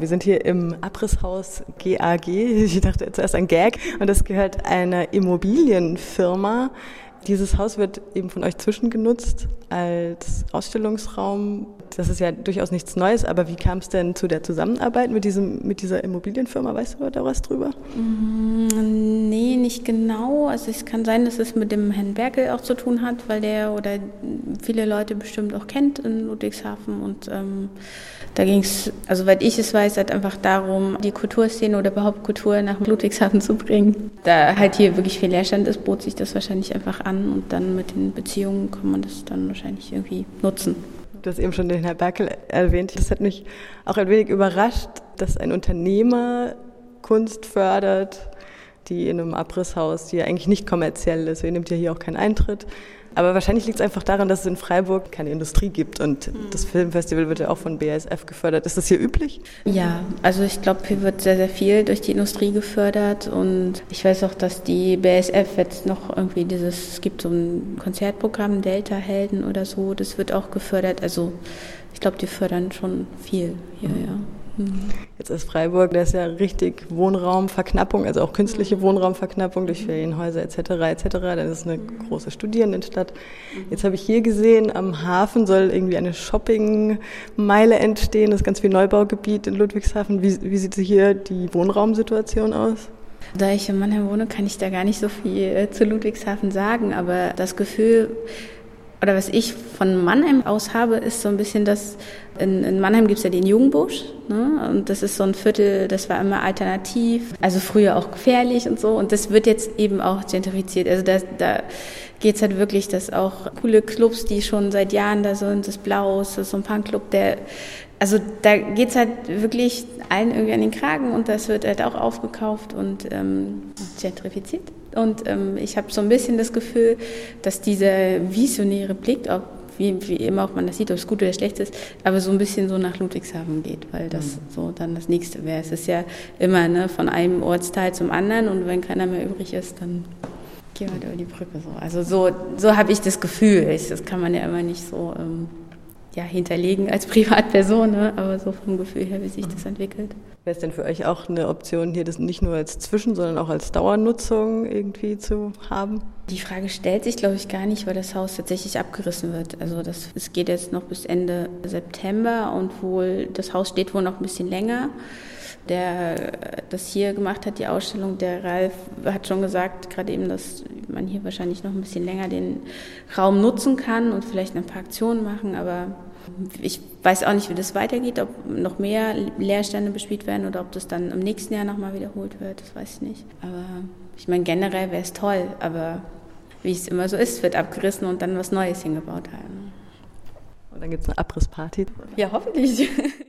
Wir sind hier im Abrisshaus GAG. Ich dachte zuerst ein Gag. Und das gehört einer Immobilienfirma. Dieses Haus wird eben von euch zwischengenutzt als Ausstellungsraum. Das ist ja durchaus nichts Neues, aber wie kam es denn zu der Zusammenarbeit mit, diesem, mit dieser Immobilienfirma? Weißt du da was drüber? Mm, nicht genau. Also es kann sein, dass es mit dem Herrn Berkel auch zu tun hat, weil der oder viele Leute bestimmt auch kennt in Ludwigshafen. Und ähm, da ging es, also weil ich es weiß, halt einfach darum, die Kulturszene oder überhaupt Kultur nach Ludwigshafen zu bringen. Da halt hier wirklich viel Leerstand ist, bot sich das wahrscheinlich einfach an und dann mit den Beziehungen kann man das dann wahrscheinlich irgendwie nutzen. Du hast eben schon den Herrn Berkel erwähnt. Das hat mich auch ein wenig überrascht, dass ein Unternehmer Kunst fördert, die in einem Abrisshaus, die ja eigentlich nicht kommerziell ist. Ihr nehmt ja hier auch keinen Eintritt. Aber wahrscheinlich liegt es einfach daran, dass es in Freiburg keine Industrie gibt und mhm. das Filmfestival wird ja auch von BASF gefördert. Ist das hier üblich? Ja, also ich glaube, hier wird sehr, sehr viel durch die Industrie gefördert und ich weiß auch, dass die BASF jetzt noch irgendwie dieses, es gibt so ein Konzertprogramm, Delta Helden oder so, das wird auch gefördert. Also ich glaube, die fördern schon viel hier, mhm. ja. Jetzt ist Freiburg, da ist ja richtig Wohnraumverknappung, also auch künstliche Wohnraumverknappung durch Ferienhäuser etc. etc. Dann ist es eine große Studierendenstadt. Jetzt habe ich hier gesehen, am Hafen soll irgendwie eine Shoppingmeile entstehen, das ist ganz viel Neubaugebiet in Ludwigshafen. Wie, wie sieht hier die Wohnraumsituation aus? Da ich in Mannheim wohne, kann ich da gar nicht so viel äh, zu Ludwigshafen sagen, aber das Gefühl, oder was ich von Mannheim aus habe, ist so ein bisschen das, in, in Mannheim gibt's ja den Jungbusch, ne? und das ist so ein Viertel, das war immer alternativ, also früher auch gefährlich und so, und das wird jetzt eben auch gentrifiziert. Also da, da geht's halt wirklich, dass auch coole Clubs, die schon seit Jahren da sind, das Blaus, das ist so ein Punkclub, der, also da geht's halt wirklich allen irgendwie an den Kragen und das wird halt auch aufgekauft und ähm, gentrifiziert. Und ähm, ich habe so ein bisschen das Gefühl, dass dieser visionäre Blick, ob, wie, wie immer auch man das sieht, ob es gut oder schlecht ist, aber so ein bisschen so nach Ludwigshafen geht, weil das mhm. so dann das nächste wäre. Es ist ja immer ne, von einem Ortsteil zum anderen und wenn keiner mehr übrig ist, dann gehen wir halt über die Brücke so. Also so, so habe ich das Gefühl. Ich, das kann man ja immer nicht so ähm, ja, hinterlegen als Privatperson, ne? aber so vom Gefühl her, wie sich das entwickelt. Wäre es denn für euch auch eine Option, hier das nicht nur als Zwischen-, sondern auch als Dauernutzung irgendwie zu haben? Die Frage stellt sich, glaube ich, gar nicht, weil das Haus tatsächlich abgerissen wird. Also das, es geht jetzt noch bis Ende September und wohl, das Haus steht wohl noch ein bisschen länger. Der das hier gemacht hat, die Ausstellung, der Ralf hat schon gesagt, gerade eben, dass man hier wahrscheinlich noch ein bisschen länger den Raum nutzen kann und vielleicht ein paar Aktionen machen, aber ich weiß auch nicht, wie das weitergeht, ob noch mehr Leerstände bespielt werden oder ob das dann im nächsten Jahr nochmal wiederholt wird, das weiß ich nicht. Aber ich meine, generell wäre es toll, aber wie es immer so ist, wird abgerissen und dann was Neues hingebaut haben. Und dann gibt es eine Abrissparty. Ja, hoffentlich.